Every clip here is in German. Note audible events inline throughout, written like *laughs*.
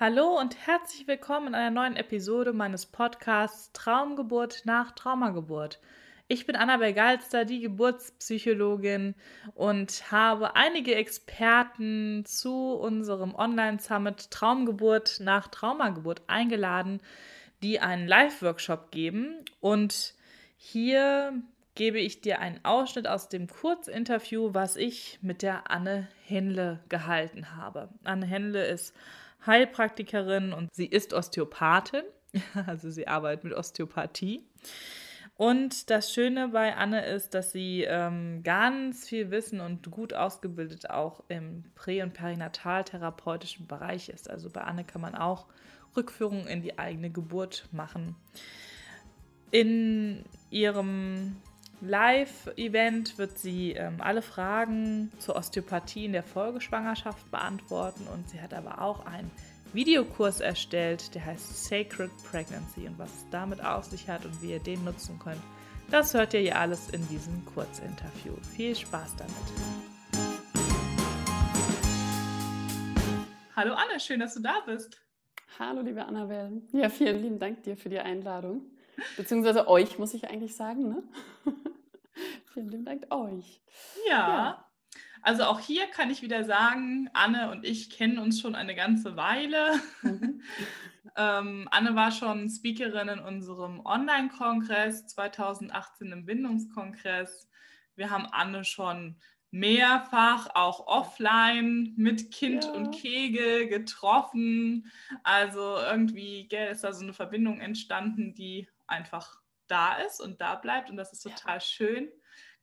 Hallo und herzlich willkommen in einer neuen Episode meines Podcasts Traumgeburt nach Traumageburt. Ich bin Annabel Galster, die Geburtspsychologin und habe einige Experten zu unserem Online-Summit Traumgeburt nach Traumageburt eingeladen, die einen Live-Workshop geben. Und hier gebe ich dir einen Ausschnitt aus dem Kurzinterview, was ich mit der Anne Henle gehalten habe. Anne Henle ist Heilpraktikerin und sie ist Osteopathin, *laughs* also sie arbeitet mit Osteopathie. Und das Schöne bei Anne ist, dass sie ähm, ganz viel Wissen und gut ausgebildet auch im Prä- und Perinataltherapeutischen Bereich ist. Also bei Anne kann man auch Rückführungen in die eigene Geburt machen. In ihrem Live-Event wird sie ähm, alle Fragen zur Osteopathie in der Folgeschwangerschaft beantworten und sie hat aber auch einen Videokurs erstellt, der heißt Sacred Pregnancy und was es damit auf sich hat und wie ihr den nutzen könnt, das hört ihr hier alles in diesem Kurzinterview. Viel Spaß damit. Hallo Anne, schön, dass du da bist. Hallo liebe Annabelle. Ja, vielen lieben Dank dir für die Einladung. Beziehungsweise euch, muss ich eigentlich sagen. Ne? *laughs* Vielen lieben Dank euch. Ja. ja. Also auch hier kann ich wieder sagen, Anne und ich kennen uns schon eine ganze Weile. Mhm. *laughs* ähm, Anne war schon Speakerin in unserem Online-Kongress 2018 im Bindungskongress. Wir haben Anne schon mehrfach auch offline mit Kind ja. und Kegel getroffen. Also irgendwie gell, ist da so eine Verbindung entstanden, die einfach da ist und da bleibt und das ist total ja. schön.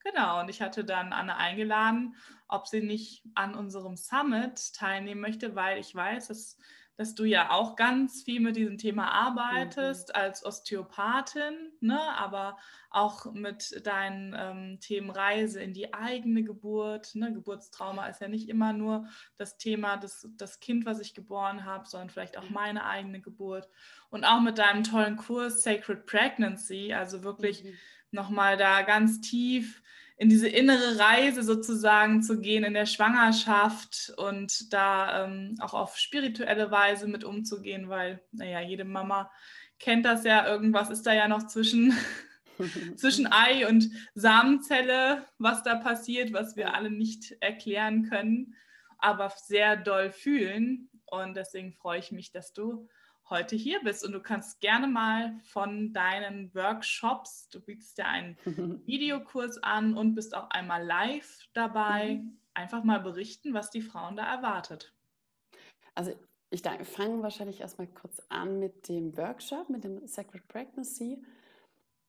Genau, und ich hatte dann Anne eingeladen, ob sie nicht an unserem Summit teilnehmen möchte, weil ich weiß, dass, dass du ja auch ganz viel mit diesem Thema arbeitest mhm. als Osteopathin, ne? aber auch mit deinen ähm, Themen Reise in die eigene Geburt. Ne? Geburtstrauma ist ja nicht immer nur das Thema, das, das Kind, was ich geboren habe, sondern vielleicht auch meine eigene Geburt. Und auch mit deinem tollen Kurs Sacred Pregnancy, also wirklich. Mhm nochmal da ganz tief in diese innere Reise sozusagen zu gehen in der Schwangerschaft und da ähm, auch auf spirituelle Weise mit umzugehen, weil, naja, jede Mama kennt das ja, irgendwas ist da ja noch zwischen, *laughs* zwischen Ei und Samenzelle, was da passiert, was wir alle nicht erklären können, aber sehr doll fühlen. Und deswegen freue ich mich, dass du heute hier bist. Und du kannst gerne mal von deinen Workshops, du bietest ja einen *laughs* Videokurs an und bist auch einmal live dabei, mhm. einfach mal berichten, was die Frauen da erwartet. Also ich fange wahrscheinlich erstmal kurz an mit dem Workshop, mit dem Sacred Pregnancy.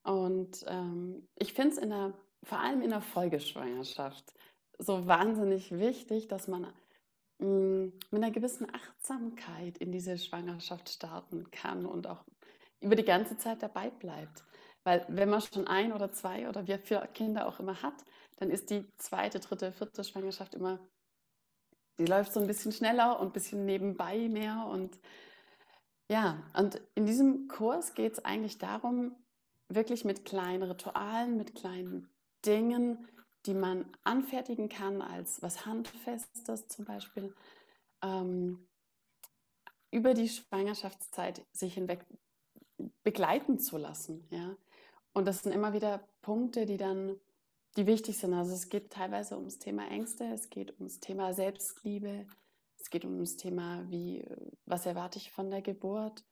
Und ähm, ich finde es vor allem in der Folgeschwangerschaft so wahnsinnig wichtig, dass man mit einer gewissen Achtsamkeit in diese Schwangerschaft starten kann und auch über die ganze Zeit dabei bleibt. Weil wenn man schon ein oder zwei oder wie viele Kinder auch immer hat, dann ist die zweite, dritte, vierte Schwangerschaft immer, die läuft so ein bisschen schneller und ein bisschen nebenbei mehr. Und ja, und in diesem Kurs geht es eigentlich darum, wirklich mit kleinen Ritualen, mit kleinen Dingen die man anfertigen kann als was Handfestes zum Beispiel, ähm, über die Schwangerschaftszeit sich hinweg begleiten zu lassen. Ja? Und das sind immer wieder Punkte, die dann, die wichtig sind. Also es geht teilweise ums Thema Ängste, es geht ums Thema Selbstliebe, es geht ums Thema, wie, was erwarte ich von der Geburt.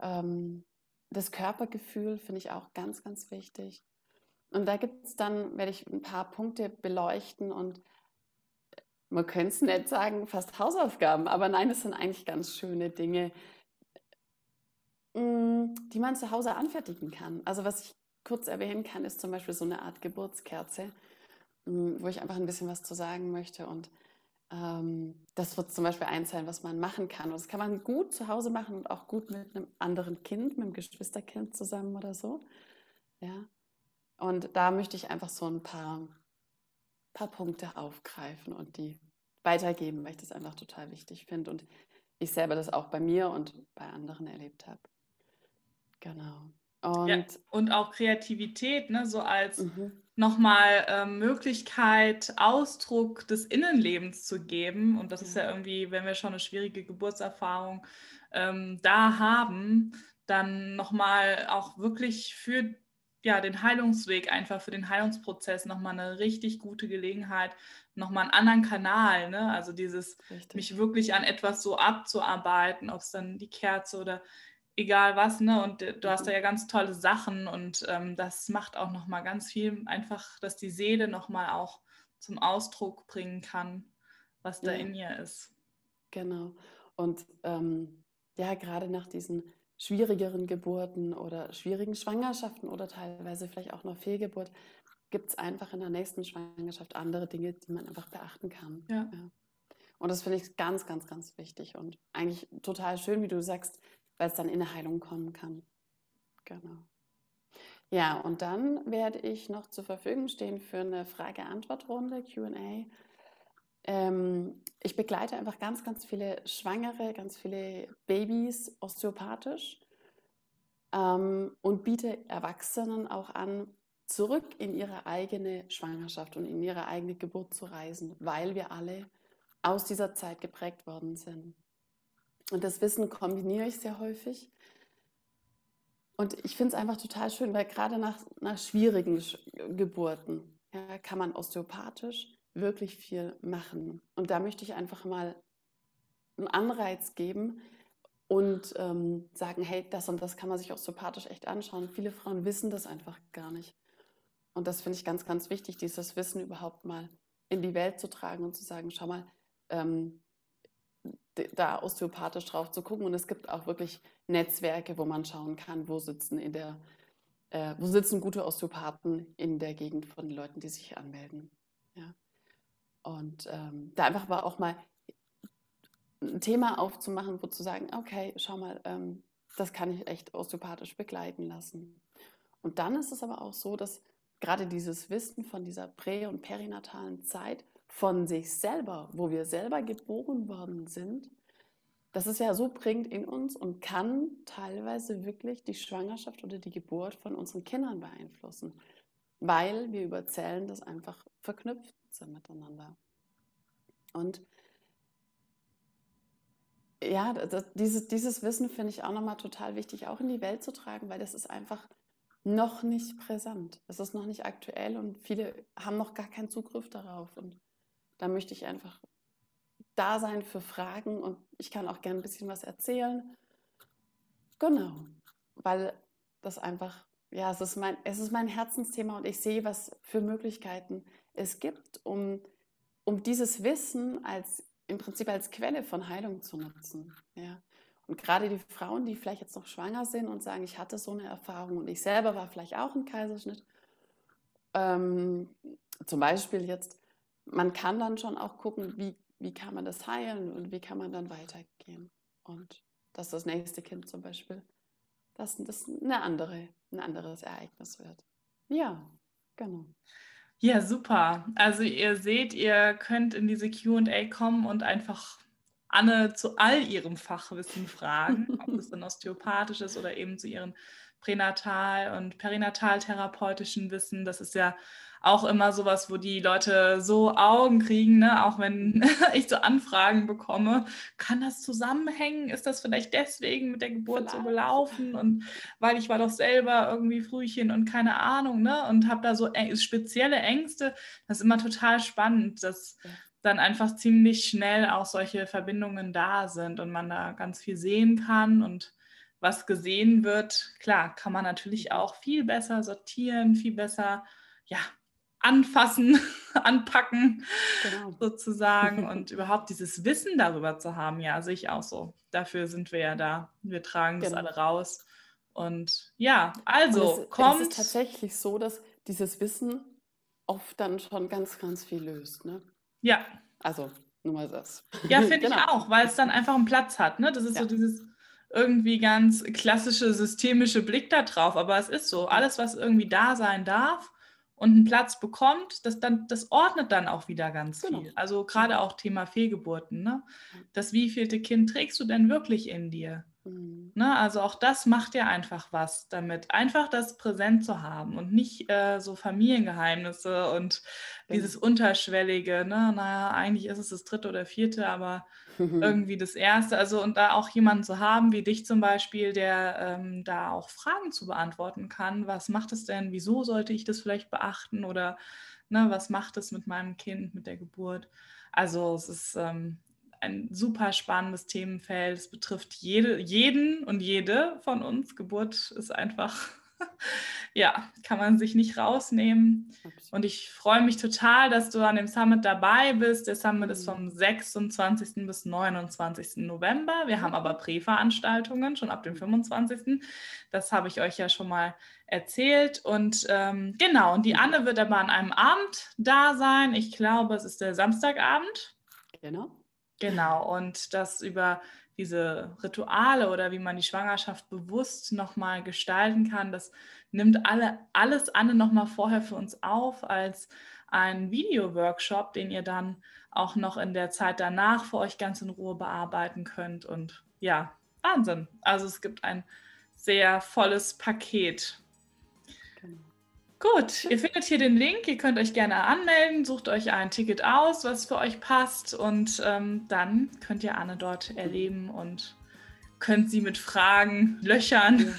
Ähm, das Körpergefühl finde ich auch ganz, ganz wichtig. Und da gibt es dann, werde ich ein paar Punkte beleuchten und man könnte es nicht sagen, fast Hausaufgaben, aber nein, es sind eigentlich ganz schöne Dinge, mm, die man zu Hause anfertigen kann. Also was ich kurz erwähnen kann, ist zum Beispiel so eine Art Geburtskerze, mm, wo ich einfach ein bisschen was zu sagen möchte. Und ähm, das wird zum Beispiel eins sein, was man machen kann. Und das kann man gut zu Hause machen und auch gut mit einem anderen Kind, mit einem Geschwisterkind zusammen oder so. Ja. Und da möchte ich einfach so ein paar, paar Punkte aufgreifen und die weitergeben, weil ich das einfach total wichtig finde und ich selber das auch bei mir und bei anderen erlebt habe. Genau. Und, ja, und auch Kreativität, ne, so als, mhm. nochmal äh, Möglichkeit, Ausdruck des Innenlebens zu geben. Und das ja. ist ja irgendwie, wenn wir schon eine schwierige Geburtserfahrung ähm, da haben, dann nochmal auch wirklich für ja, den Heilungsweg, einfach für den Heilungsprozess nochmal eine richtig gute Gelegenheit, nochmal einen anderen Kanal, ne? Also dieses, richtig. mich wirklich an etwas so abzuarbeiten, ob es dann die Kerze oder egal was, ne? Und du hast da mhm. ja ganz tolle Sachen und ähm, das macht auch nochmal ganz viel, einfach, dass die Seele nochmal auch zum Ausdruck bringen kann, was da ja. in ihr ist. Genau. Und ähm, ja, gerade nach diesen schwierigeren Geburten oder schwierigen Schwangerschaften oder teilweise vielleicht auch noch Fehlgeburt, gibt es einfach in der nächsten Schwangerschaft andere Dinge, die man einfach beachten kann. Ja. ja. Und das finde ich ganz, ganz, ganz wichtig und eigentlich total schön, wie du sagst, weil es dann in eine Heilung kommen kann. Genau. Ja, und dann werde ich noch zur Verfügung stehen für eine Frage-Antwort-Runde, QA. Ähm, ich begleite einfach ganz, ganz viele Schwangere, ganz viele Babys osteopathisch ähm, und biete Erwachsenen auch an, zurück in ihre eigene Schwangerschaft und in ihre eigene Geburt zu reisen, weil wir alle aus dieser Zeit geprägt worden sind. Und das Wissen kombiniere ich sehr häufig. Und ich finde es einfach total schön, weil gerade nach, nach schwierigen Geburten ja, kann man osteopathisch wirklich viel machen. Und da möchte ich einfach mal einen Anreiz geben und ähm, sagen, hey, das und das kann man sich auch sympathisch echt anschauen. Viele Frauen wissen das einfach gar nicht. Und das finde ich ganz, ganz wichtig, dieses Wissen überhaupt mal in die Welt zu tragen und zu sagen, schau mal, ähm, da osteopathisch drauf zu gucken. Und es gibt auch wirklich Netzwerke, wo man schauen kann, wo sitzen in der, äh, wo sitzen gute Osteopathen in der Gegend von den Leuten, die sich anmelden. Ja. Und ähm, da einfach aber auch mal ein Thema aufzumachen, wo zu sagen, okay, schau mal, ähm, das kann ich echt osteopathisch begleiten lassen. Und dann ist es aber auch so, dass gerade dieses Wissen von dieser prä- und perinatalen Zeit von sich selber, wo wir selber geboren worden sind, das ist ja so prägend in uns und kann teilweise wirklich die Schwangerschaft oder die Geburt von unseren Kindern beeinflussen, weil wir über Zellen das einfach verknüpft sind miteinander. Und ja, das, dieses, dieses Wissen finde ich auch nochmal total wichtig, auch in die Welt zu tragen, weil das ist einfach noch nicht präsent. Es ist noch nicht aktuell und viele haben noch gar keinen Zugriff darauf. Und da möchte ich einfach da sein für Fragen und ich kann auch gerne ein bisschen was erzählen. Genau, weil das einfach, ja, es ist mein, es ist mein Herzensthema und ich sehe, was für Möglichkeiten es gibt, um, um dieses Wissen als im Prinzip als Quelle von Heilung zu nutzen. Ja. Und gerade die Frauen, die vielleicht jetzt noch schwanger sind und sagen, ich hatte so eine Erfahrung und ich selber war vielleicht auch ein Kaiserschnitt, ähm, zum Beispiel jetzt, man kann dann schon auch gucken, wie, wie kann man das heilen und wie kann man dann weitergehen. Und dass das nächste Kind zum Beispiel, dass das eine andere, ein anderes Ereignis wird. Ja, genau. Ja, super. Also ihr seht, ihr könnt in diese QA kommen und einfach Anne zu all ihrem Fachwissen fragen, *laughs* ob es dann osteopathisch ist oder eben zu ihren pränatal- und perinataltherapeutischen Wissen. Das ist ja auch immer sowas, wo die Leute so Augen kriegen, ne? auch wenn *laughs* ich so Anfragen bekomme, kann das zusammenhängen? Ist das vielleicht deswegen mit der Geburt vielleicht. so gelaufen? Und weil ich war doch selber irgendwie Frühchen und keine Ahnung, ne? Und habe da so spezielle Ängste. Das ist immer total spannend, dass dann einfach ziemlich schnell auch solche Verbindungen da sind und man da ganz viel sehen kann und was gesehen wird, klar, kann man natürlich auch viel besser sortieren, viel besser ja, anfassen, *laughs* anpacken, genau. sozusagen. *laughs* Und überhaupt dieses Wissen darüber zu haben, ja, sehe ich auch so. Dafür sind wir ja da. Wir tragen genau. das alle raus. Und ja, also Und es, kommt. Es ist tatsächlich so, dass dieses Wissen oft dann schon ganz, ganz viel löst. Ne? Ja. Also, nur mal das. Ja, *laughs* finde genau. ich auch, weil es dann einfach einen Platz hat. Ne? Das ist ja. so dieses irgendwie ganz klassische systemische Blick da drauf. Aber es ist so, alles, was irgendwie da sein darf, und einen Platz bekommt, das, dann, das ordnet dann auch wieder ganz genau. viel. Also gerade auch Thema Fehlgeburten. Ne? Das wievielte Kind trägst du denn wirklich in dir? Mhm. Ne, also auch das macht ja einfach was damit. Einfach das präsent zu haben und nicht äh, so Familiengeheimnisse und ja. dieses Unterschwellige. Ne? Naja, eigentlich ist es das dritte oder vierte, aber irgendwie das erste. Also und da auch jemanden zu haben, wie dich zum Beispiel, der ähm, da auch Fragen zu beantworten kann. Was macht es denn? Wieso sollte ich das vielleicht beachten? Oder ne, was macht es mit meinem Kind, mit der Geburt? Also es ist ähm, ein super spannendes Themenfeld. Es betrifft jede, jeden und jede von uns. Geburt ist einfach, *laughs* ja, kann man sich nicht rausnehmen. Und ich freue mich total, dass du an dem Summit dabei bist. Der Summit ist vom 26. Mhm. bis 29. November. Wir haben aber Präveranstaltungen schon ab dem 25. Das habe ich euch ja schon mal erzählt. Und ähm, genau, und die Anne wird aber an einem Abend da sein. Ich glaube, es ist der Samstagabend. Genau. Genau, und das über diese Rituale oder wie man die Schwangerschaft bewusst nochmal gestalten kann, das nimmt alle, alles Anne nochmal vorher für uns auf als ein Video-Workshop, den ihr dann auch noch in der Zeit danach für euch ganz in Ruhe bearbeiten könnt. Und ja, Wahnsinn. Also es gibt ein sehr volles Paket. Gut, ihr findet hier den Link. Ihr könnt euch gerne anmelden, sucht euch ein Ticket aus, was für euch passt und ähm, dann könnt ihr Anne dort erleben und könnt sie mit Fragen löchern.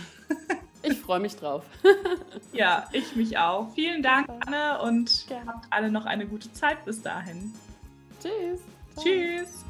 Ich freue mich drauf. *laughs* ja, ich mich auch. Vielen Dank, Anne, und habt alle noch eine gute Zeit bis dahin. Tschüss. Tschüss.